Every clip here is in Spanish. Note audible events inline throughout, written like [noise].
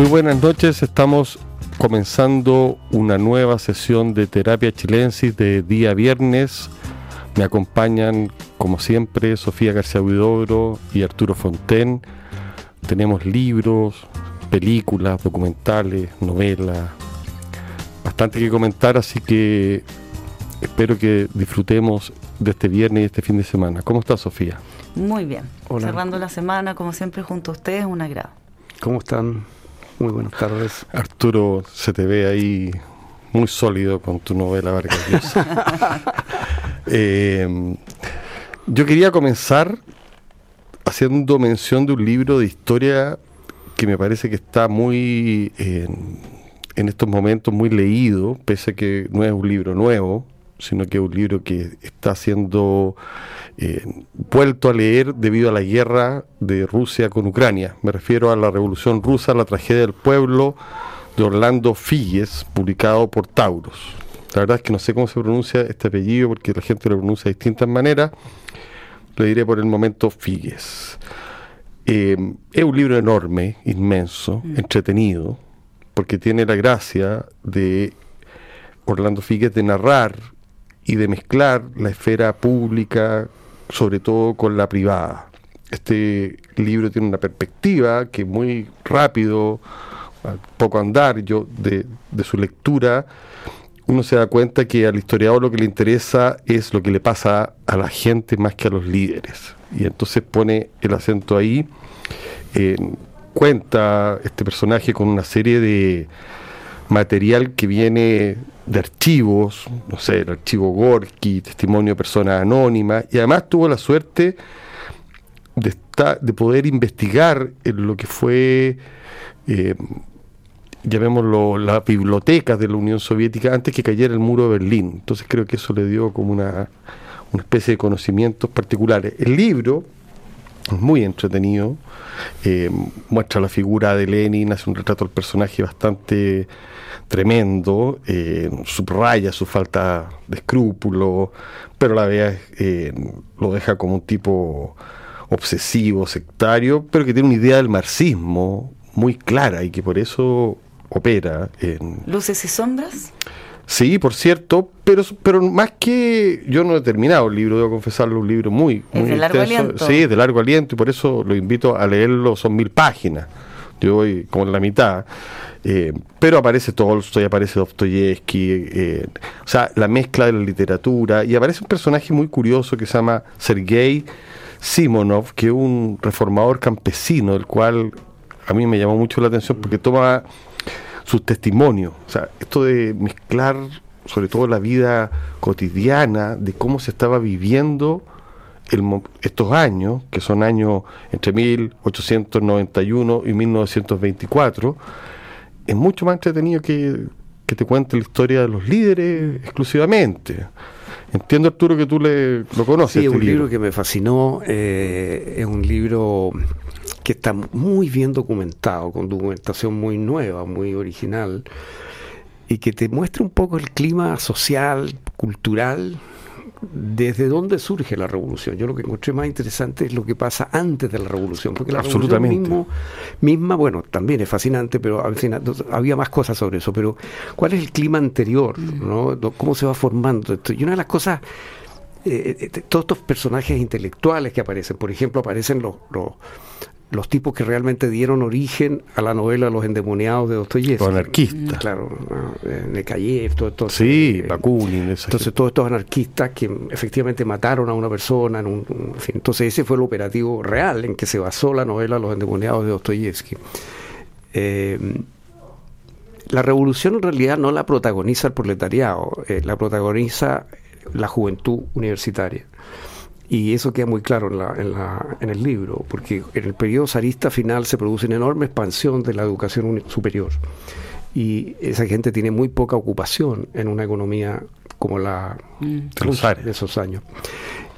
Muy buenas noches, estamos comenzando una nueva sesión de terapia chilensis de día viernes. Me acompañan, como siempre, Sofía García Huidobro y Arturo Fonten. Tenemos libros, películas, documentales, novelas, bastante que comentar, así que espero que disfrutemos de este viernes y este fin de semana. ¿Cómo está Sofía? Muy bien. Cerrando la semana, como siempre, junto a ustedes, un agrado. ¿Cómo están? Muy buenas tardes. Arturo, se te ve ahí muy sólido con tu novela Vargas [laughs] eh, yo quería comenzar haciendo mención de un libro de historia que me parece que está muy en estos momentos muy leído, pese a que no es un libro nuevo, sino que es un libro que está siendo eh, vuelto a leer debido a la guerra de Rusia con Ucrania. Me refiero a la Revolución Rusa, la tragedia del pueblo de Orlando Figues, publicado por Taurus. La verdad es que no sé cómo se pronuncia este apellido porque la gente lo pronuncia de distintas maneras. Le diré por el momento Figues. Eh, es un libro enorme, inmenso, mm. entretenido, porque tiene la gracia de Orlando Figues de narrar y de mezclar la esfera pública, sobre todo con la privada. Este libro tiene una perspectiva que muy rápido, poco andar yo de, de su lectura, uno se da cuenta que al historiador lo que le interesa es lo que le pasa a la gente más que a los líderes. Y entonces pone el acento ahí, cuenta este personaje con una serie de material que viene de archivos, no sé, el archivo Gorky, testimonio de personas anónimas, y además tuvo la suerte de, de poder investigar en lo que fue, eh, llamémoslo, la biblioteca de la Unión Soviética antes que cayera el muro de Berlín. Entonces creo que eso le dio como una, especie de conocimientos particulares. El libro muy entretenido, eh, muestra la figura de Lenin, hace un retrato del personaje bastante tremendo, eh, subraya su falta de escrúpulo, pero la vez eh, lo deja como un tipo obsesivo, sectario, pero que tiene una idea del marxismo muy clara y que por eso opera. En... ¿Luces y sombras? Sí, por cierto, pero, pero más que yo no he terminado el libro, debo confesarlo, un libro muy, muy de largo aliento. Sí, de largo aliento y por eso lo invito a leerlo, son mil páginas. Yo voy como en la mitad. Eh, pero aparece Tolstoy, aparece Dostoyevsky, eh, o sea, la mezcla de la literatura, y aparece un personaje muy curioso que se llama Sergei Simonov, que es un reformador campesino, el cual a mí me llamó mucho la atención porque toma sus testimonios, o sea, esto de mezclar sobre todo la vida cotidiana, de cómo se estaba viviendo estos años, que son años entre 1891 y 1924, es mucho más entretenido que, que te cuente la historia de los líderes exclusivamente. Entiendo, Arturo, que tú le, lo conoces. Sí, es este un libro. que me fascinó. Eh, es un libro que está muy bien documentado, con documentación muy nueva, muy original, y que te muestra un poco el clima social, cultural desde dónde surge la revolución. Yo lo que encontré más interesante es lo que pasa antes de la revolución, porque la revolución misma, bueno, también es fascinante, pero al final había más cosas sobre eso, pero ¿cuál es el clima anterior? Mm. ¿no? ¿Cómo se va formando esto? Y una de las cosas, eh, eh, todos estos personajes intelectuales que aparecen, por ejemplo, aparecen los, los los tipos que realmente dieron origen a la novela Los endemoniados de Dostoyevsky. Los anarquistas. Claro, eh, Nekayev, todo esto. Sí, Bakunin. Entonces, todos estos anarquistas que efectivamente mataron a una persona. En un, entonces, ese fue el operativo real en que se basó la novela Los endemoniados de Dostoyevsky. Eh, la revolución en realidad no la protagoniza el proletariado, eh, la protagoniza la juventud universitaria. Y eso queda muy claro en, la, en, la, en, el libro, porque en el periodo zarista final se produce una enorme expansión de la educación superior. Y esa gente tiene muy poca ocupación en una economía como la mm. de esos años.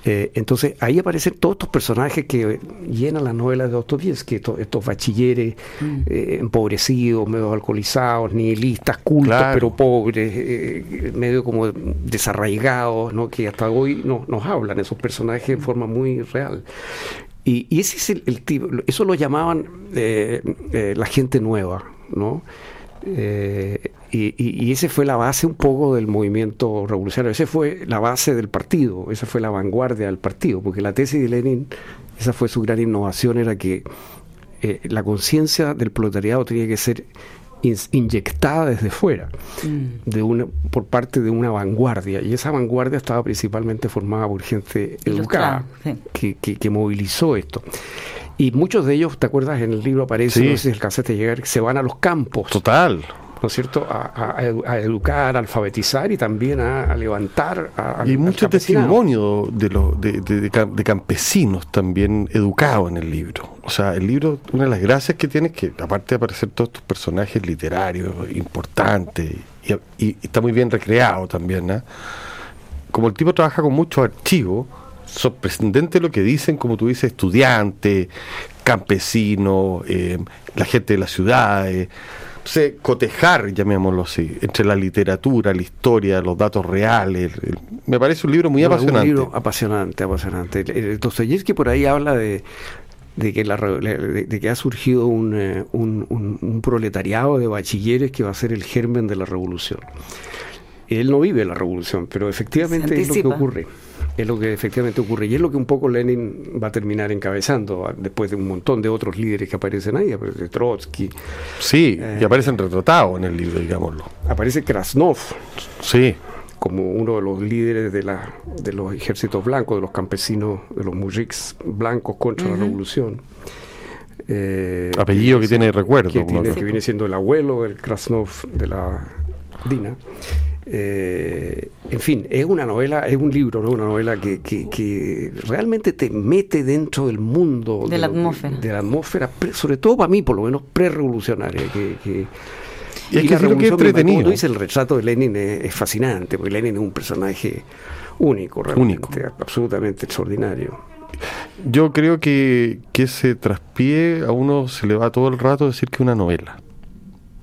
Eh, entonces ahí aparecen todos estos personajes que llenan las novelas de Dostoyevsky, estos, estos bachilleres mm. eh, empobrecidos, medio alcoholizados, nihilistas, cultos pero pobres, eh, medio como desarraigados, ¿no? que hasta hoy no, nos hablan esos personajes en forma muy real. Y, ese es el, tipo, eso lo llamaban la gente nueva, ¿no? Eh, y, y, esa fue la base un poco del movimiento revolucionario, esa fue la base del partido, esa fue la vanguardia del partido, porque la tesis de Lenin, esa fue su gran innovación, era que eh, la conciencia del proletariado tenía que ser inyectada desde fuera, mm. de una, por parte de una vanguardia, y esa vanguardia estaba principalmente formada por gente educada, que, que, movilizó esto. Y muchos de ellos, ¿te acuerdas? En el libro aparece, no sé si alcanzaste a llegar, se van a los campos. Total. ¿no es cierto?, a, educar, a alfabetizar y también a, levantar. A, y mucho testimonio de, lo, de, de, campesinos también educados en el libro. O sea, el libro, una de las gracias que tiene es que, aparte de aparecer todos estos personajes literarios importantes, y, está muy bien recreado también, ¿no? como el tipo trabaja con muchos archivos, sorprendente lo que dicen, como tú dices, estudiantes, campesinos, eh, la gente de las ciudades sé, cotejar, llamémoslo así, entre la literatura, la historia, los datos reales. Me parece un libro muy apasionante. Un libro apasionante, apasionante. Dostoyevsky por ahí habla de, de que, la, de, que ha surgido eh, un, un, un, proletariado de bachilleres que va a ser el germen de la revolución. Él no vive la revolución, pero efectivamente es lo que ocurre es lo que efectivamente ocurre y es lo que un poco Lenin va a terminar encabezando ah, después de un montón de otros líderes que aparecen ahí, aparece Trotsky. Sí, y eh, aparecen retratados en el libro, digámoslo. Aparece Krasnov. Sí. Como uno de los líderes de, la, de los ejércitos blancos, de los campesinos, de los mujiks blancos contra la revolución. Eh, Apellido que, tiene recuerdo. Que, que viene siendo el abuelo del Krasnov de la Dina. Eh, en fin, es una novela, es un libro, ¿no? una novela que, que, realmente te mete dentro del mundo de, la atmósfera. de la atmósfera, sobre todo para mí, por lo menos pre-revolucionaria. Que, y, es que es que entretenido. dice, el retrato de Lenin es, fascinante, porque Lenin es un personaje único, realmente, absolutamente extraordinario. Yo creo que, que ese traspié a uno se le va todo el rato decir que es una novela.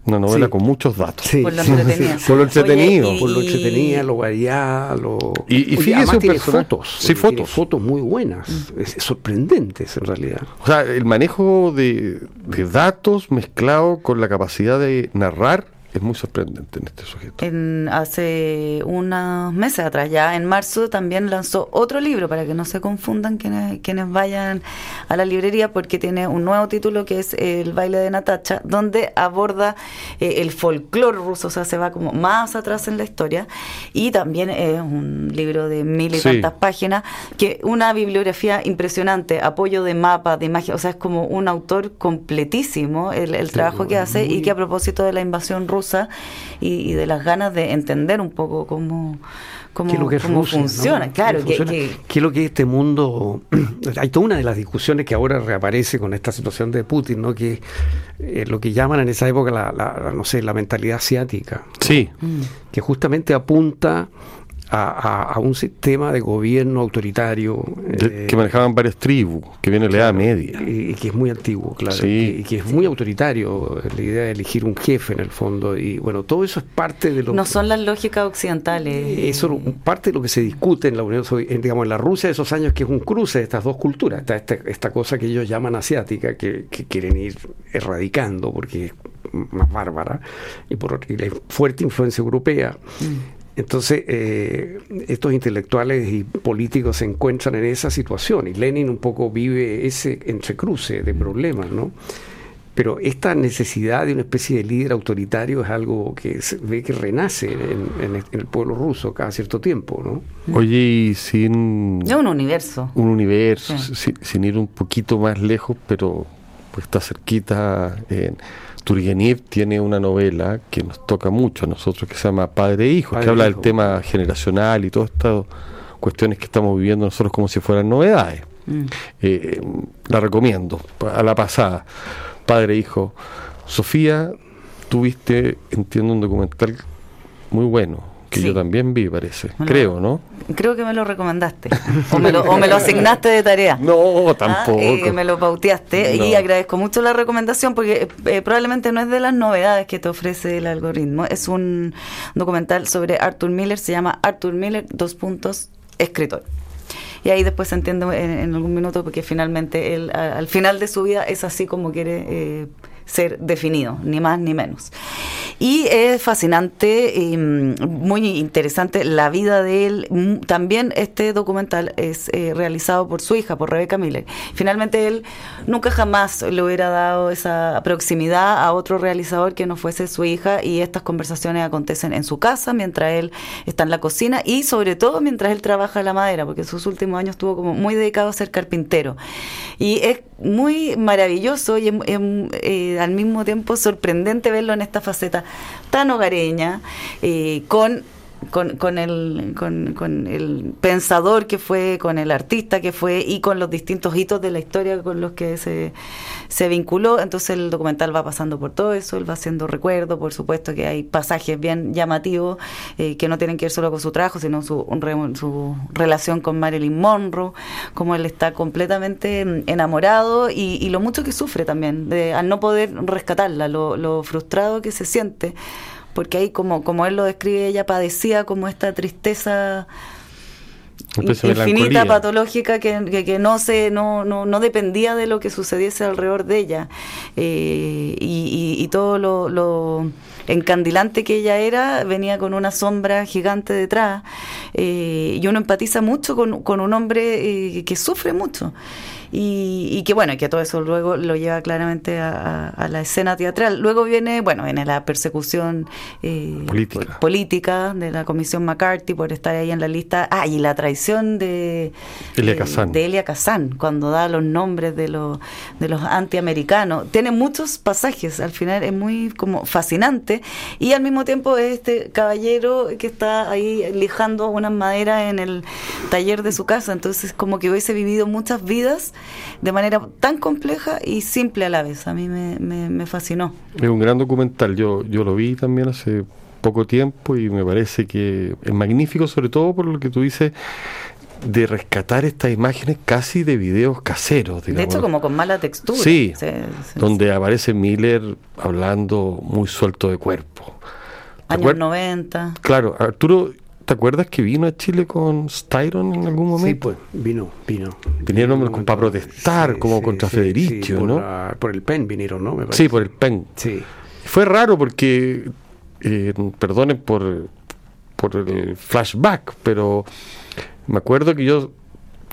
Una novela con muchos datos. Por lo entretenido. por lo entretenido. por lo entretenido, lo variado. Y, y fíjese tiene fotos. Sí, fotos. fotos muy buenas, mm. sorprendentes en realidad. O sea, el manejo de, de datos mezclado con la capacidad de narrar es muy sorprendente en este sujeto. En, hace unos meses atrás, ya en marzo, también lanzó otro libro para que no se confundan quienes, quienes vayan a la librería, porque tiene un nuevo título que es El baile de Natacha, donde aborda eh, el folclore ruso, o sea, se va como más atrás en la historia. Y también es un libro de mil y tantas páginas, que una bibliografía impresionante, apoyo de mapas, de imágenes, o sea, es como un autor completísimo el, trabajo que hace y que a propósito de la invasión rusa y, de las ganas de entender un poco cómo, cómo, funciona. Claro, ¿Qué, es lo que es este mundo? [clears throat] Hay toda una de las discusiones que ahora reaparece con esta situación de Putin, ¿no? que es lo que llaman en esa época la, no sé, la mentalidad asiática. Sí. Que justamente apunta a, un sistema de gobierno autoritario. que eh, manejaban varias tribus, que viene de la Edad Media. Y, que es muy antiguo, claro. Y, que es muy autoritario, la idea de elegir un jefe en el fondo. Y bueno, todo eso es parte de lo No son las lógicas occidentales. Eso es parte de lo que se discute en la Unión Soviética, digamos, en la Rusia de esos años, que es un cruce de estas dos culturas. Está esta, esta cosa que ellos llaman asiática, que, quieren ir erradicando porque es más bárbara y por y la fuerte influencia europea. Mm. Entonces, eh, estos intelectuales y políticos se encuentran en esa situación y Lenin un poco vive ese entrecruce de problemas, ¿no? Pero esta necesidad de una especie de líder autoritario es algo que se ve que renace en, el pueblo ruso cada cierto tiempo, ¿no? Oye, y sin... un universo. Un universo, sin, ir un poquito más lejos, pero pues está cerquita... en Turgenev tiene una novela que nos toca mucho a nosotros, que se llama Padre e Hijo, que habla del tema generacional y todas estas cuestiones que estamos viviendo nosotros como si fueran novedades. Mm. Eh, la recomiendo, a la pasada. Padre e Hijo. Sofía, tuviste, entiendo, un documental muy bueno que yo también vi, parece. Creo, ¿no? Creo que me lo recomendaste. O me lo, o me lo asignaste de tarea. No, tampoco. Ah, me lo pauteaste. Y agradezco mucho la recomendación porque eh, probablemente no es de las novedades que te ofrece el algoritmo. Es un documental sobre Arthur Miller. Se llama Arthur Miller, dos puntos, escritor. Y ahí después se entiende en, algún minuto porque finalmente él, al final de su vida es así como quiere. Eh, ser definido, ni más ni menos. Y es fascinante y mm, muy interesante la vida de él. Mm, también este documental es eh, realizado por su hija, por Rebeca Miller. Finalmente él nunca jamás le hubiera dado esa proximidad a otro realizador que no fuese su hija y estas conversaciones acontecen en su casa mientras él está en la cocina y sobre todo mientras él trabaja la madera, porque en sus últimos años estuvo como muy dedicado a ser carpintero. Y es muy maravilloso y eh, al mismo tiempo sorprendente verlo en esta faceta tan hogareña, eh, con con, con, el, con, con, el pensador que fue, con el artista que fue y con los distintos hitos de la historia con los que se, se vinculó. Entonces el documental va pasando por todo eso, él va haciendo recuerdo, por supuesto que hay pasajes bien llamativos eh, que no tienen que ver solo con su trabajo, sino su, su relación con Marilyn Monroe, como él está completamente enamorado y, lo mucho que sufre también de, al no poder rescatarla, lo, lo frustrado que se siente porque ahí como, como él lo describe, ella padecía como esta tristeza infinita, patológica, que, que, no, se, no, no, no, dependía de lo que sucediese alrededor de ella. Eh, y, todo lo, encandilante que ella era venía con una sombra gigante detrás. Eh, y uno empatiza mucho con, con un hombre eh, que sufre mucho y, que bueno, que todo eso luego lo lleva claramente a, la escena teatral. Luego viene, bueno, viene la persecución eh, política. de la Comisión McCarthy por estar ahí en la lista. Ah, y la traición de Elia eh, De Elia Kazan, cuando da los nombres de los, de los antiamericanos. Tiene muchos pasajes, al final es muy como fascinante y al mismo tiempo es este caballero que está ahí lijando unas maderas en el taller de su casa, entonces como que hubiese vivido muchas vidas de manera tan compleja y simple a la vez. A mí me, fascinó. Es un gran documental, yo, yo lo vi también hace poco tiempo y me parece que es magnífico, sobre todo por lo que tú dices de rescatar estas imágenes casi de videos caseros. De hecho, como con mala textura. Sí, donde aparece Miller hablando muy suelto de cuerpo. Años 90. Claro, Arturo, ¿Te acuerdas que vino a Chile con Styron en algún momento? Sí, pues vino, vino. Vinieron para protestar, como contra Federicio, ¿no? por el PEN vinieron, ¿no? sí, por el PEN. Sí. Fue raro porque, eh, perdonen por, por el flashback, pero me acuerdo que yo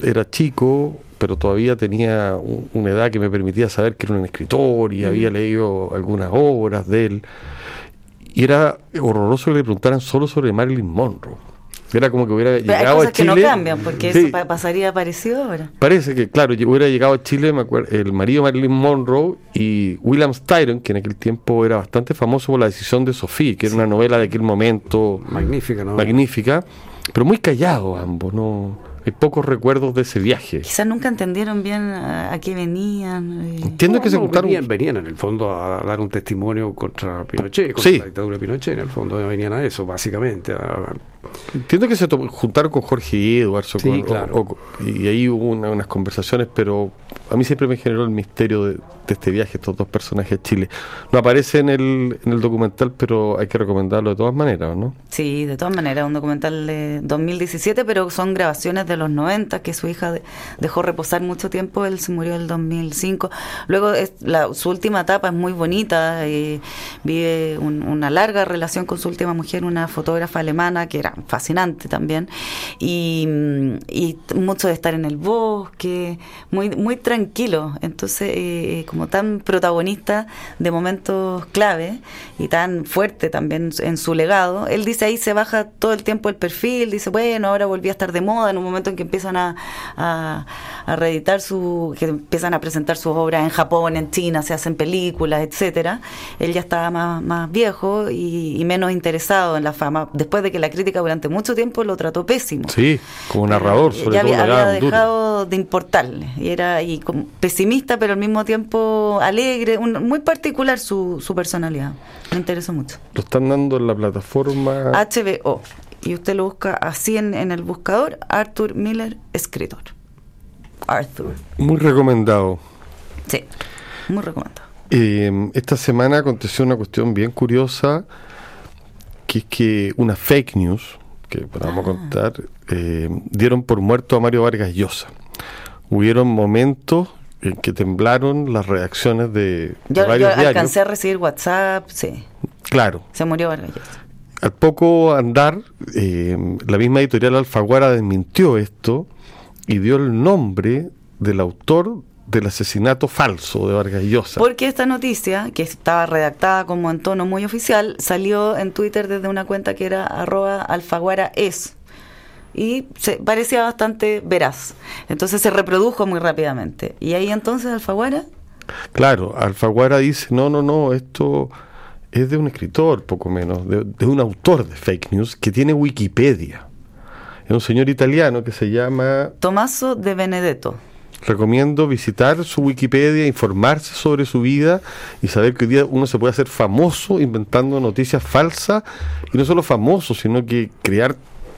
era chico, pero todavía tenía una edad que me permitía saber que era un escritor y había leído algunas obras de él. Y era horroroso que le preguntaran solo sobre Marilyn Monroe. Era como que hubiera llegado a Chile. que no cambian, porque eso pasaría parecido ahora. Parece que, claro, hubiera llegado a Chile, me acuerdo, el marido de Marilyn Monroe y William Styron, que en aquel tiempo era bastante famoso por la decisión de Sofía, que era una novela de aquel momento. Magnífica, ¿no? Magnífica, pero muy callado ambos, ¿no? Hay pocos recuerdos de ese viaje. Quizás nunca entendieron bien a, qué venían. Eh. Entiendo que se juntaron. Venían, venían, en el fondo a dar un testimonio contra Pinochet, contra la dictadura de Pinochet, en el fondo venían a eso, básicamente. Entiendo que se juntaron con Jorge Edwards sí, claro. y ahí hubo unas conversaciones, pero a mí siempre me generó el misterio de, este viaje, estos dos personajes a Chile. No aparece en el, en el documental, pero hay que recomendarlo de todas maneras, ¿no? Sí, de todas maneras, un documental de 2017, pero son grabaciones de los 90 que su hija dejó reposar mucho tiempo, él se murió en el 2005. Luego es, la, su última etapa es muy bonita, y vive una larga relación con su última mujer, una fotógrafa alemana que era fascinante también, y, y mucho de estar en el bosque, muy, muy tranquilo, entonces eh, como tan protagonista de momentos clave y tan fuerte también en su legado, él dice ahí se baja todo el tiempo el perfil, dice bueno, ahora volví a estar de moda en un momento en que empiezan a, a, reeditar su, que empiezan a presentar sus obras en Japón, en China, se hacen películas, etcétera, él ya estaba más, más viejo y, menos interesado en la fama, después de que la crítica durante mucho tiempo lo trató pésimo. Sí, como narrador, sobre ya todo. Había, dejado de importarle, y era y pesimista, pero al mismo tiempo alegre, muy particular su, su personalidad. Me interesó mucho. Lo están dando en la plataforma HBO y usted lo busca así en, el buscador, Arthur Miller, escritor. Arthur. Muy recomendado. Sí, muy recomendado. Eh, esta semana aconteció una cuestión bien curiosa, que es que una fake news, que vamos a ah. contar, eh, dieron por muerto a Mario Vargas Llosa. Hubieron momentos en que temblaron las reacciones de, de Yo, yo varios diarios. alcancé a recibir WhatsApp, sí. Claro, Se murió Vargas Llosa. al poco andar, eh, la misma editorial Alfaguara desmintió esto y dio el nombre del autor del asesinato falso de Vargas Llosa. Porque esta noticia, que estaba redactada como en tono muy oficial, salió en Twitter desde una cuenta que era arroba alfaguaraes. Y se, parecía bastante veraz. Entonces se reprodujo muy rápidamente. Y ahí entonces Alfaguara, Claro, Alfaguara dice, no, no, no, esto es de un escritor, poco menos, de, de un autor de fake news que tiene Wikipedia. Es un señor italiano que se llama Tommaso de Benedetto. Recomiendo visitar su Wikipedia, informarse sobre su vida y saber que hoy día uno se puede hacer famoso inventando noticias falsas y no solo famoso, sino que crear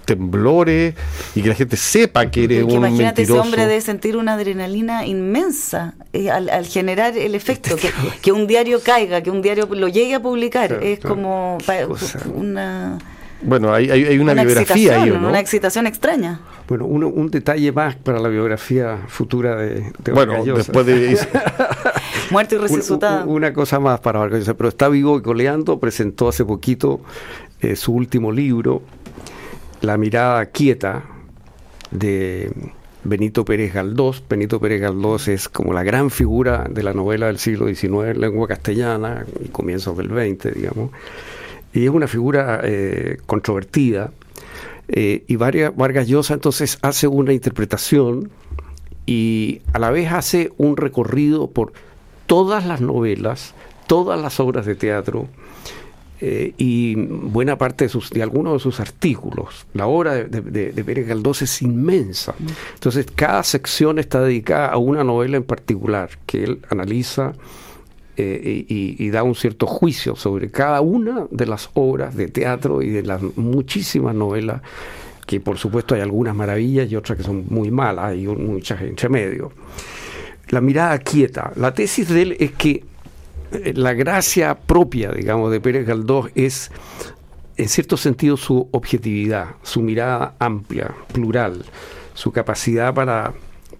temblores y que la gente sepa que eres Porque un imagínate mentiroso. ese hombre de sentir una adrenalina inmensa eh, al, al generar el efecto, que, que un diario caiga, que un diario lo llegue a publicar. Claro, es claro. como una, Bueno, hay, hay, hay una, biografía ahí, excitación, ¿o ¿no? una excitación extraña. Bueno, uno- un detalle más para la biografía futura de, de Bueno, después de... [laughs] [laughs] Muerto y Un- resucitada. un- Una cosa más para Vargas Llosa, pero está vivo y coleando. Presentó hace poquito eh, su último libro, La mirada quieta, de Benito Pérez Galdós. Benito Pérez Galdós es como la gran figura de la novela del siglo XIX en lengua castellana y comienzos del XX, digamos. Y es una figura eh, controvertida. Eh, y Vargas, Vargas Llosa entonces hace una interpretación y a la vez hace un recorrido por todas las novelas, todas las obras de teatro eh, y buena parte de, sus, de algunos de sus artículos. La obra de, de- de Pérez Galdós es inmensa. Entonces, cada sección está dedicada a una novela en particular que él analiza eh, y, da un cierto juicio sobre cada una de las obras de teatro y de las muchísimas novelas, que por supuesto hay algunas maravillas y otras que son muy malas, y muchas entre medio. La mirada quieta. La tesis de él es que eh, la gracia propia, digamos, de Pérez Galdós es, en cierto sentido, su objetividad, su mirada amplia, plural, su capacidad para,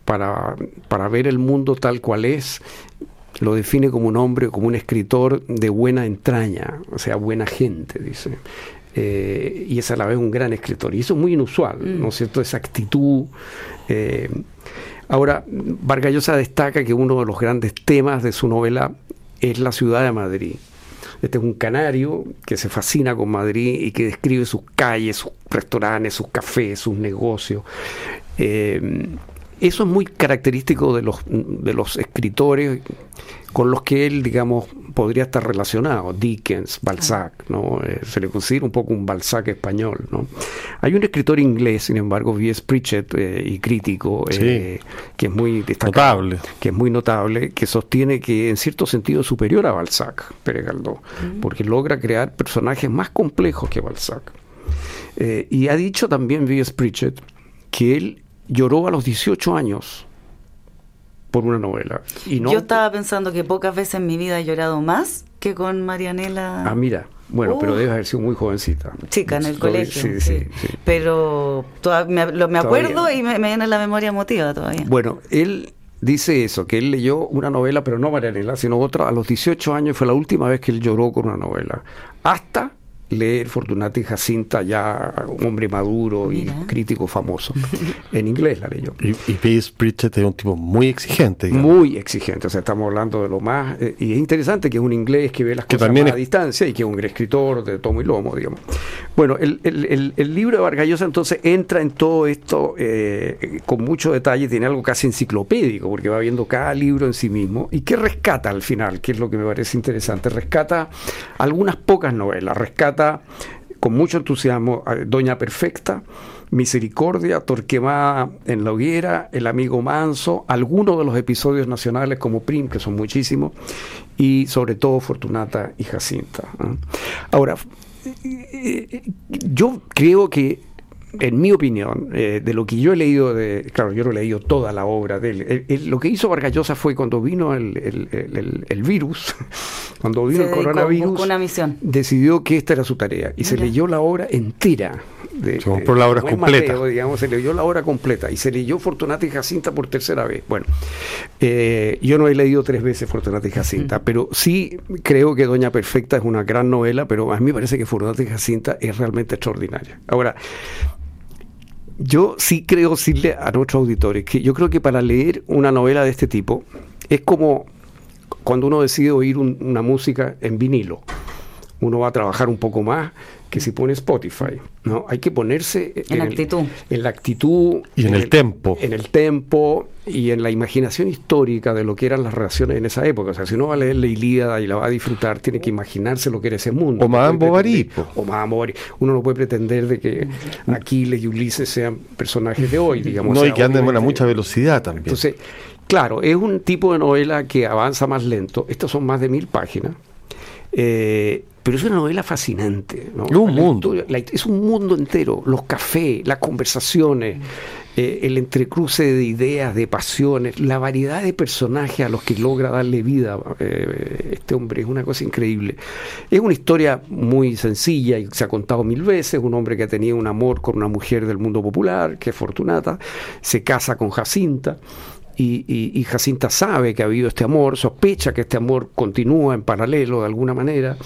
para, para ver el mundo tal cual es lo define como un hombre, como un escritor de buena entraña, o sea, buena gente, dice. Eh, y es a la vez un gran escritor. Y eso es muy inusual, ¿no es cierto? Esa actitud. eh. Ahora, Vargas Llosa destaca que uno de los grandes temas de su novela es la ciudad de Madrid. Este es un canario que se fascina con Madrid y que describe sus calles, sus restaurantes, sus cafés, sus negocios. Eh, eso es muy característico de los, de los escritores con los que él, digamos, podría estar relacionado. Dickens, Balzac, ¿no? Eh, se le considera un poco un Balzac español, ¿no? Hay un escritor inglés, sin embargo, V.S. Pritchett, eh, y crítico, eh, que es muy destacado, Notable. que es muy notable, que sostiene que en cierto sentido es superior a Balzac, Pérez Galdós, porque logra crear personajes más complejos que Balzac. Y ha dicho también V.S. Pritchett que él lloró a los 18 años por una novela. Y no, Yo estaba pensando que pocas veces en mi vida he llorado más que con Marianela. Ah, mira. Bueno, pero Oh. debe haber sido muy jovencita. chica en el colegio. sí, sí. sí. Pero toda- me, lo- me Todavía. acuerdo y me, me viene la memoria emotiva todavía. Bueno, él dice eso, que él leyó una novela, pero no Marianela, sino otra, a los 18 años fue la última vez que él lloró con una novela. Hasta leer Fortunati y Jacinta, ya un hombre maduro y crítico famoso. [laughs] en inglés la leyó. Y, y P.S. Pritchett es un tipo muy exigente. digamos. Muy exigente, o sea, estamos hablando de lo más... eh, y es interesante que es un inglés que ve las Que cosas también más es- a distancia y que es un gran escritor de tomo y lomo, digamos. Bueno, el, el- el- el libro de Vargas Llosa entonces entra en todo esto eh, con mucho detalle, tiene algo casi enciclopédico, porque va viendo cada libro en sí mismo. ¿Y qué rescata al final? Que es lo que me parece interesante. Rescata algunas pocas novelas, rescata con mucho entusiasmo Doña Perfecta, Misericordia, Torquemada en la hoguera, El amigo manso, algunos de los episodios nacionales como Prim, que son muchísimos, y sobre todo Fortunata y Jacinta. ¿eh? Ahora, eh, yo creo que, en mi opinión, eh, de lo que yo he leído, de, claro, yo no he leído toda la obra de él, él- él- lo que hizo Vargas Llosa fue cuando vino el- el virus, [laughs] cuando vino Se el coronavirus, una misión. decidió que esta era su tarea y se leyó la obra entera De, se compró la obra completa. digamos, se leyó la obra completa y se leyó Fortunata y Jacinta por tercera vez. Bueno, eh, yo no he leído tres veces Fortunata y Jacinta, pero sí creo que Doña Perfecta es una gran novela, pero a mí me parece que Fortunata y Jacinta es realmente extraordinaria. Ahora, yo sí creo decirle a nuestros auditores que yo creo que para leer una novela de este tipo es como cuando uno decide oír una música en vinilo. Uno va a trabajar un poco más que si pone Spotify. ¿no? Hay que ponerse en, actitud. en la actitud. Y en, el, tempo. En el tempo y en la imaginación histórica de lo que eran las relaciones en esa época. O sea, si uno va a leer la Ilíada y la va a disfrutar, tiene que imaginarse lo que era ese mundo. O Madame Bovary. O Madame Bovary. Uno no puede pretender de que Aquiles y Ulises sean personajes de hoy, digamos. [laughs] No, y que anden a mucha velocidad también. Entonces, claro, es un tipo de novela que avanza más lento. Estas son más de mil páginas. Eh, pero es una novela fascinante. ¿no? Un mundo. es un mundo entero. Los cafés, las conversaciones, eh, el entrecruce de ideas, de pasiones, la variedad de personajes a los que logra darle vida eh, este hombre. Es una cosa increíble. Es una historia muy sencilla y se ha contado mil veces. Un hombre que ha tenido un amor con una mujer del mundo popular, que es Fortunata, se casa con Jacinta y, Jacinta sabe que ha habido este amor, sospecha que este amor continúa en paralelo de alguna manera.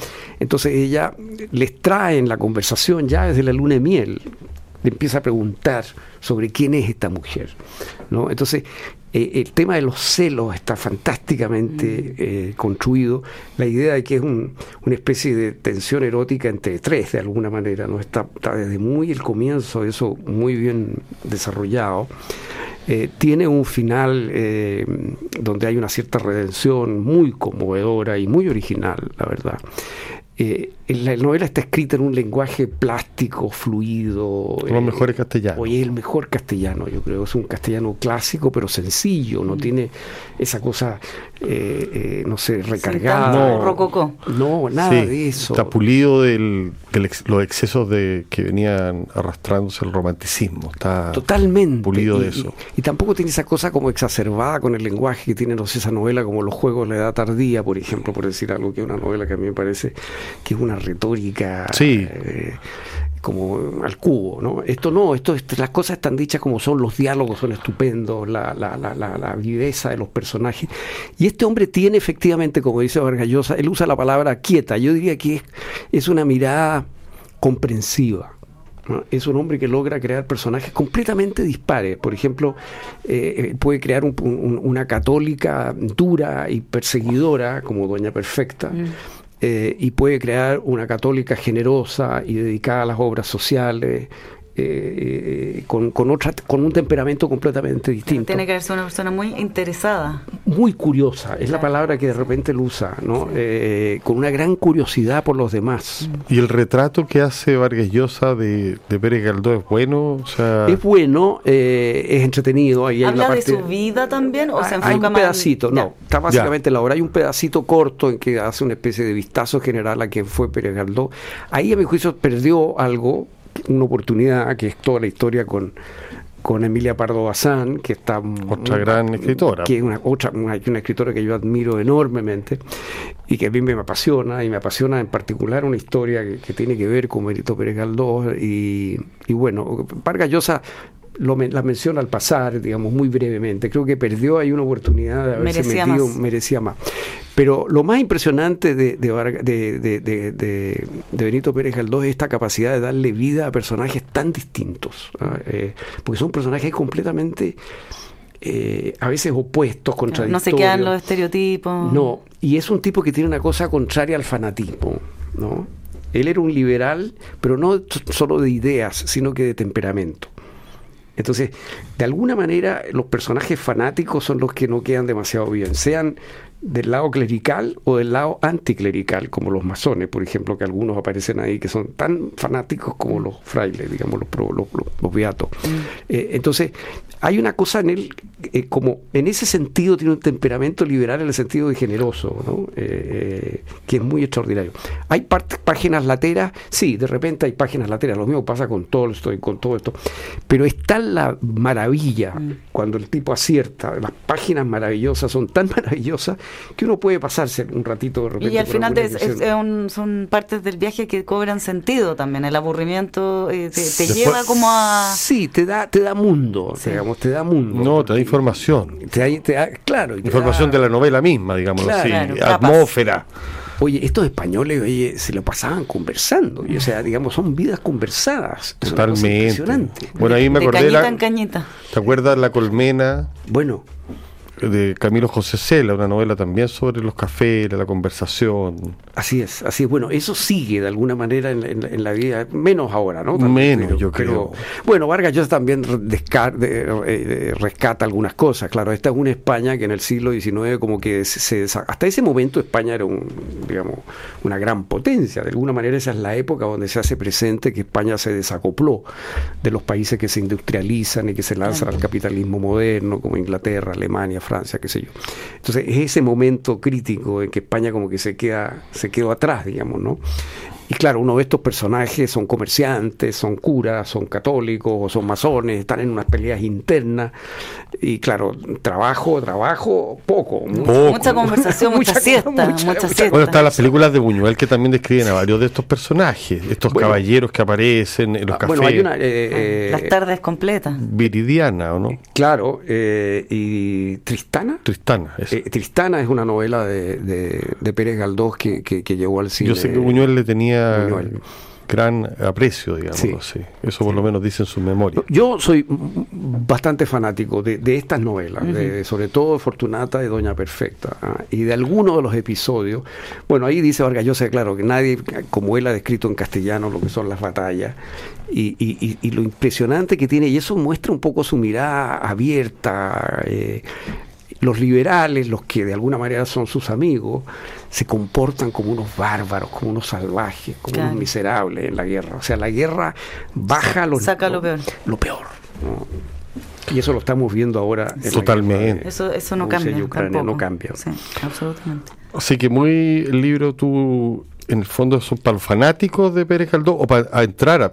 Entonces ella les trae en la conversación ya desde la luna de miel, le empieza a preguntar sobre quién es esta mujer. ¿no? Entonces, eh, el tema de los celos está fantásticamente mm. eh, construido. La idea de que es una especie de tensión erótica entre tres, de alguna manera, ¿no? está, está desde muy el comienzo, eso muy bien desarrollado. Eh, tiene un final eh, donde hay una cierta redención muy conmovedora y muy original, la verdad. Eh, la novela está escrita en un lenguaje plástico, fluido. Los mejor mejores castellanos. Hoy es el mejor castellano, yo creo. Es un castellano clásico, pero sencillo. No mm. tiene esa cosa, eh, eh, no sé, recargada. no, rococó. No, nada de eso. Está pulido los excesos de que venían arrastrándose el romanticismo. Está Totalmente. pulido de eso. Y, tampoco tiene esa cosa como exacerbada con el lenguaje que tiene, no sé, esa novela como Los Juegos de la Edad Tardía, por ejemplo, por decir algo, que es una novela que a mí me parece que es una retórica eh, como al cubo, ¿no? Esto no, esto, las cosas están dichas como son, los diálogos son estupendos, la, la, la, la, viveza de los personajes. Y este hombre tiene efectivamente, como dice Vargallosa, él usa la palabra quieta, yo diría que es, es una mirada comprensiva. Es un hombre que logra crear personajes completamente dispares. Por ejemplo, eh, eh, puede crear una católica dura y perseguidora como Doña Perfecta. Mm. Eh, y puede crear una católica generosa y dedicada a las obras sociales, eh, con, con, otra, con un temperamento completamente distinto. Tiene que ser una persona muy interesada. Muy curiosa, es la palabra que de repente lo usa, ¿no? Eh, con una gran curiosidad por los demás. ¿Y el retrato que hace Vargas Llosa de, de Pérez Galdós es bueno? O sea... Es bueno, eh, es entretenido. Ahí ¿Habla de su vida también? ¿O se hay un pedacito, no, está básicamente la obra. Hay un pedacito corto en que hace una especie de vistazo general a quien fue Pérez Galdós. Ahí a mi juicio perdió algo una oportunidad, que es toda la historia con, con Emilia Pardo Bazán, que está otra gran escritora, que es una otra una, una, escritora que yo admiro enormemente y que a mí me apasiona y me apasiona en particular una historia que, tiene que ver con Benito Pérez Galdós y, y bueno, Vargas Llosa lo, la menciona al pasar, digamos, muy brevemente. Creo que perdió ahí una oportunidad de haberse merecía metido, más. merecía más. Pero lo más impresionante de, de, Benito Pérez Galdós es esta capacidad de darle vida a personajes tan distintos, eh, porque son personajes completamente... Eh, a veces opuestos, contradictorios. No se quedan los estereotipos. No, y es un tipo que tiene una cosa contraria al fanatismo, ¿no? Él era un liberal, pero no solo de ideas, sino que de temperamento. Entonces, de alguna manera, los personajes fanáticos son los que no quedan demasiado bien, sean del lado clerical o del lado anticlerical, como los masones, por ejemplo, que algunos aparecen ahí que son tan fanáticos como los frailes, digamos, los, los, beatos. Mm. Eh, entonces, hay una cosa en él, eh, como en ese sentido tiene un temperamento liberal en el sentido de generoso, ¿no? Eh, que es muy extraordinario. Hay páginas lateras, sí, de repente hay páginas lateras, lo mismo pasa con Tolstoy, con todo esto, pero está la maravilla mm. cuando el tipo acierta, las páginas maravillosas son tan [laughs] maravillosas que uno puede pasarse un ratito de repente. Y al final son partes del viaje que cobran sentido también, el aburrimiento eh, te, lleva como a... Sí, te da, te da mundo, digamos, te da mundo. No, te da información. Te da, claro. información de la novela misma, digamos así, atmósfera. Oye, estos españoles, oye, se lo pasaban conversando. Y, o sea, digamos, son vidas conversadas. Totalmente. Bueno, ahí me acordé. De cañita en cañita. ¿Te acuerdas la colmena? Bueno de Camilo José Cela, una novela también sobre los cafés, la conversación. Así es, así es. Bueno, eso sigue de alguna manera en, la vida, menos ahora, ¿no? menos, yo creo. bueno, Vargas Llosa también eh, rescata algunas cosas. Claro, esta es una España que en el siglo XIX como que se, hasta ese momento España era un, digamos, una gran potencia. De alguna manera esa es la época donde se hace presente que España se desacopló de los países que se industrializan y que se lanzan al capitalismo moderno, como Inglaterra, Alemania, Francia Francia, qué sé yo. Entonces, es ese momento crítico en que España como que se queda, se quedó atrás, digamos, ¿no? Y claro, uno de estos personajes son comerciantes, son curas, son católicos, son masones, están en unas peleas internas. Y claro, trabajo, trabajo, poco. Mucha conversación, mucha, [laughs] siesta. Mucha, Bueno, están las películas de Buñuel que también describen a varios de estos personajes, estos caballeros que aparecen en los cafés. Ah, bueno, hay una, eh, Las tardes completas. Viridiana, ¿o no? Claro, eh, y Tristana. Tristana, eh, Tristana es una novela de, de, Pérez Galdós que, que, que, llegó al cine. Yo sé que Buñuel le tenía gran aprecio, digamos Eso por lo menos dice en su memoria. Yo soy bastante fanático de, estas novelas, sobre todo Fortunata de Doña Perfecta, ¿ah? y de algunos de los episodios. Bueno, ahí dice Vargas Llosa, claro, que nadie como él ha descrito en castellano lo que son las batallas, y, lo impresionante que tiene, y eso muestra un poco su mirada abierta. Eh, los liberales, los que de alguna manera son sus amigos, se comportan como unos bárbaros, como unos salvajes, como unos miserables en la guerra. O sea, la guerra baja lo, Saca lo, peor. Lo peor Y eso lo estamos viendo ahora. Totalmente. eso, eso no cambia. no cambia. Sí, absolutamente. Así que muy el libro tú, en el fondo, son para los fanáticos de Pérez Galdós o para entrar a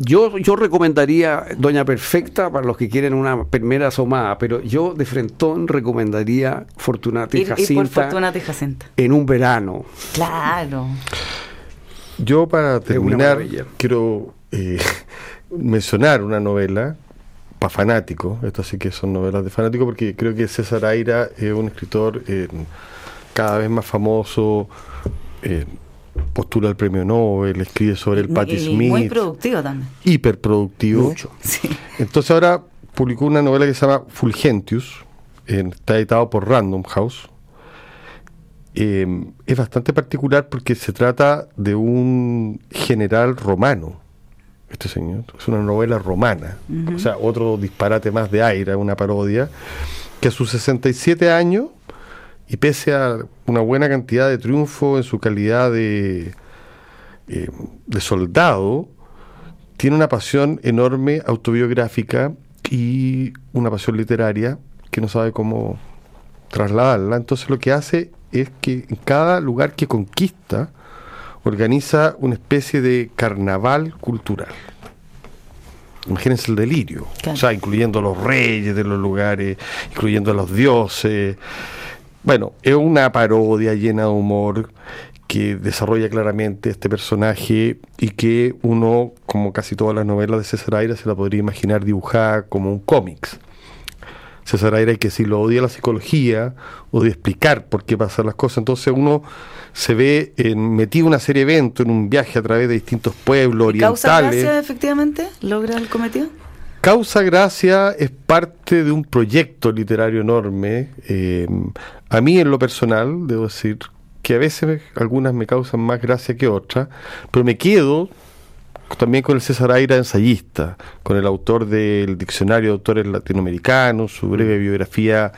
yo, yo recomendaría Doña Perfecta para los que quieren una primera asomada, pero yo de frentón recomendaría Fortunata y, Jacinta, en un verano. Claro. Yo para terminar quiero eh, [laughs] mencionar una novela para fanáticos, esto sí que son novelas de fanáticos, porque creo que César Aira es un escritor eh, cada vez más famoso. Eh, postula el premio Nobel, escribe sobre el Patti Smith. Muy productivo también. Hiperproductivo. Mucho. Sí. Entonces ahora publicó una novela que se llama Fulgentius, está editado por Random House. Em, es bastante particular porque se trata de un general romano, este señor. Es una novela romana, o sea, otro disparate más de aire, una parodia, que a sus 67 años y pese a una buena cantidad de triunfo en su calidad de, eh, de soldado, tiene una pasión enorme autobiográfica y una pasión literaria que no sabe cómo trasladarla. Entonces lo que hace es que en cada lugar que conquista organiza una especie de carnaval cultural. Imagínense el delirio, o sea, incluyendo a los reyes de los lugares, incluyendo a los dioses, bueno, es una parodia llena de humor que desarrolla claramente este personaje y que uno, como casi todas las novelas de César Aira, se la podría imaginar dibujada como un cómics. César Aira, que si lo odia la psicología, o de explicar por qué pasan las cosas, entonces uno se ve metido en una serie de eventos, en un viaje a través de distintos pueblos orientales. ¿Causa gracia, efectivamente? ¿Logra el cometido? Causa Gracia es parte de un proyecto literario enorme. Eh, a mí en lo personal, debo decir que a veces algunas me causan más gracia que otras, pero me quedo también con el César Aira ensayista, con el autor del Diccionario de Autores Latinoamericanos, su breve biografía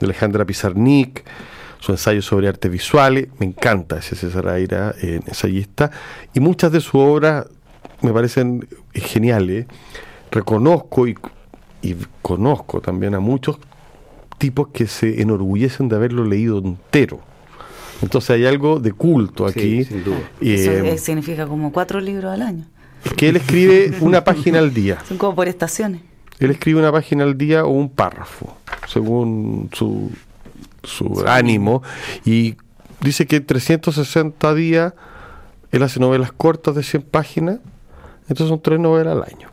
de Alejandra Pizarnik, su ensayo sobre artes visuales. Me encanta ese César Aira eh, ensayista, y muchas de sus obras me parecen geniales reconozco y y conozco también a muchos tipos que se enorgullecen de haberlo leído entero. Entonces hay algo de culto aquí. sin duda. Eso Eh, eh, significa como cuatro libros al año. que él escribe una página al día. Son como por estaciones. Él escribe una página al día o un párrafo, según su, su ánimo. Y dice que en 360 días él hace novelas cortas de 100 páginas, entonces son tres novelas al año.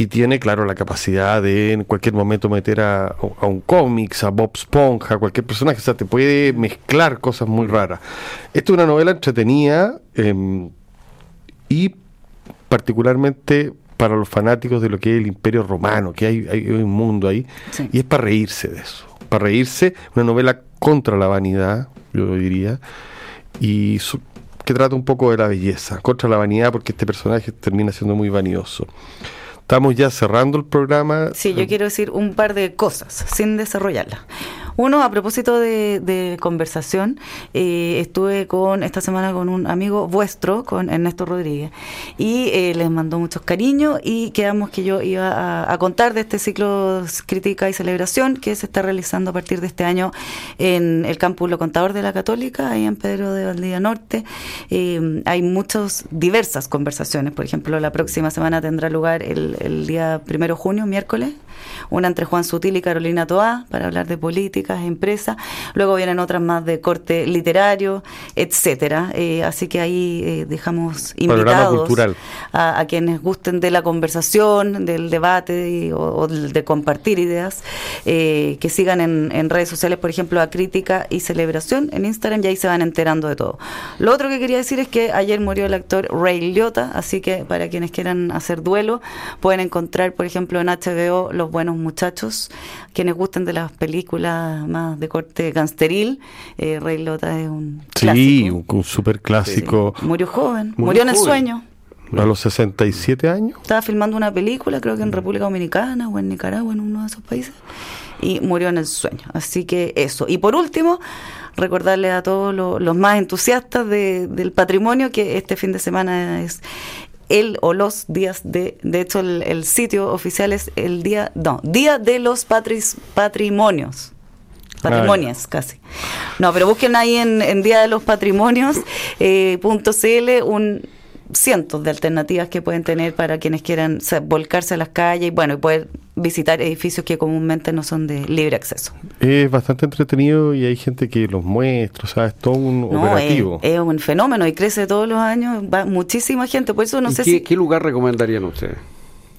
Y tiene, claro, la capacidad de en cualquier momento meter a, a un cómics, a Bob Esponja, a cualquier personaje. O sea, te puede mezclar cosas muy raras. Esta es una novela entretenida em, y particularmente para los fanáticos de lo que es el imperio romano, que hay, hay un mundo ahí, Sí. y es para reírse de eso. Para reírse, una novela contra la vanidad, yo diría, y su- que trata un poco de la belleza, contra la vanidad, porque este personaje termina siendo muy vanidoso. Estamos ya cerrando el programa. Sí, yo quiero decir un par de cosas sin desarrollarlas. Uno, a propósito de, de conversación, eh, estuve con esta semana con un amigo vuestro, con Ernesto Rodríguez, y eh, les mandó muchos cariños y quedamos que yo iba a, contar de este ciclo Crítica y Celebración que se está realizando a partir de este año en el campus Lo Contador de la Católica, ahí en Pedro de Valdivia Norte. Eh, hay muchas, diversas conversaciones. Por ejemplo, la próxima semana tendrá lugar el, el día primero de junio, miércoles, una entre Juan Sutil y Carolina Toá para hablar de políticas, empresas. Luego vienen otras más de corte literario, etcétera. Eh, así que ahí eh, dejamos invitados a, a quienes gusten de la conversación, del debate y- o, de compartir ideas, eh, que sigan en, en redes sociales, por ejemplo, a Crítica y Celebración en Instagram y ahí se van enterando de todo. Lo otro que quería decir es que ayer murió el actor Ray Liotta, así que para quienes quieran hacer duelo, pueden encontrar, por ejemplo, en HBO Los Buenos Muchachos, quienes gusten de las películas más de corte gangsteril, eh, Ray Liotta es un Sí, un, un super clásico. Murió joven, Murió murió, en el sueño. A los 67 años. Estaba filmando una película, creo que en República Dominicana o en Nicaragua, en uno de esos países, y murió en el sueño. Así que eso. Y por último, recordarle a todos lo- los más entusiastas de- del patrimonio que este fin de semana es el o los días de, de hecho el, el sitio oficial es el día, no, Día de los Patris, Patrimonios. Patrimonios, casi. No, pero busquen ahí en, en Día de los Patrimonios eh, punto CL un cientos de alternativas que pueden tener para quienes quieran o sea, volcarse a las calles y bueno, y poder visitar edificios que comúnmente no son de libre acceso. Es bastante entretenido y hay gente que los muestra, o sea, es todo un No, es, operativo. es un fenómeno y crece todos los años, va muchísima gente, por eso no ¿Y sé qué, si qué lugar recomendarían ustedes?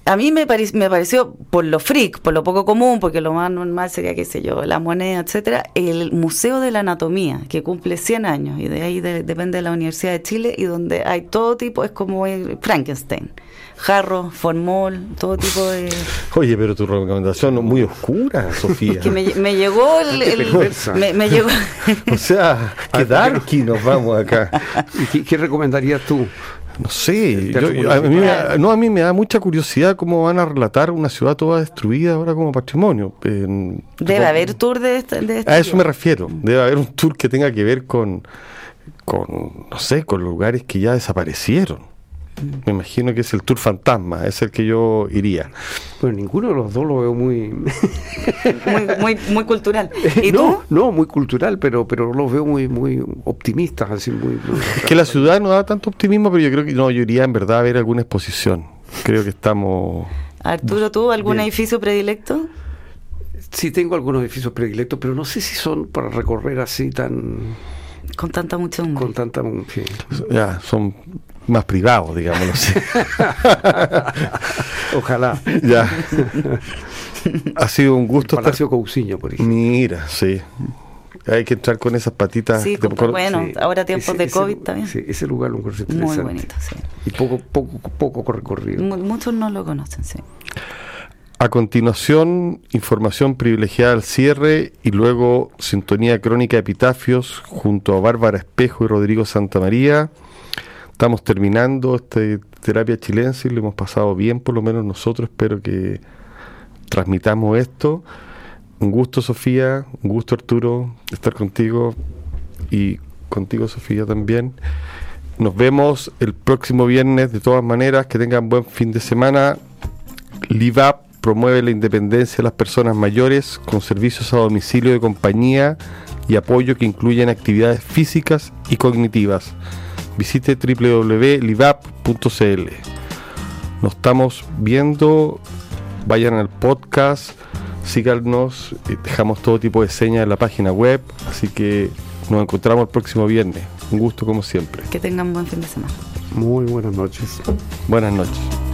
A mí me, pare- me pareció, por lo freak, por lo poco común, porque lo más normal sería, qué sé yo, la moneda, etcétera, el Museo de la Anatomía, que cumple 100 años, y de ahí de- depende de la Universidad de Chile, y donde hay todo tipo, es como el Frankenstein, jarro, formol, todo tipo de... Oye, pero tu recomendación es muy oscura, Sofía. que me, me llegó el... El- perversa. me, me llegó... [laughs] O sea, qué darky nos vamos acá. ¿Y qué, qué recomendarías tú? No sé, yo- yo- a, mí no, a mí me da mucha curiosidad cómo van a relatar una ciudad toda destruida ahora como patrimonio. En- Debe haber tour de esta... De este A eso me refiero. Debe haber un tour que tenga que ver con, con no sé, con lugares que ya desaparecieron. Me imagino que es el tour fantasma, es el que yo iría. Bueno, ninguno de los dos lo veo muy... Muy, muy, muy cultural. [laughs] ¿Y no, tú? no, muy cultural, pero pero los veo muy muy optimistas, así muy... muy- Es que la ciudad no da tanto optimismo, pero yo creo que no, yo iría en verdad a ver alguna exposición. Creo que estamos... Arturo, ¿tú algún Bien. edificio predilecto? Sí tengo algunos edificios predilectos, pero no sé si son para recorrer así tan... Con tanta muchedumbre. con tanta... sí. Ya, son más privados, digámoslo así. [laughs] Ojalá. ya. Ha sido un El gusto estar... Palacio Cousiño, por ejemplo. Mira, sí. Hay que entrar con esas patitas. Sí, de- pues, bueno, ahora tiempos ese- de ese COVID lu- también. sí, ese lugar lo encuentro Muy interesante. bonito, sí. Y poco, poco, poco recorrido. Mu- Muchos no lo conocen, sí. A continuación, información privilegiada al cierre y luego sintonía crónica de epitafios junto a Bárbara Espejo y Rodrigo Santamaría. Estamos terminando esta terapia chilense y lo hemos pasado bien, por lo menos nosotros. Espero que transmitamos esto. Un gusto, Sofía. Un gusto, Arturo, estar contigo y contigo, Sofía, también. Nos vemos el próximo viernes. De todas maneras, que tengan buen fin de semana. Live up promueve la independencia de las personas mayores con servicios a domicilio de compañía y apoyo que incluyen actividades físicas y cognitivas. Visite www.livap.cl. Nos estamos viendo, vayan al podcast, síganos, dejamos todo tipo de señas en la página web, así que nos encontramos el próximo viernes. Un gusto como siempre. Que tengan buen fin de semana. Muy buenas noches. Buenas noches.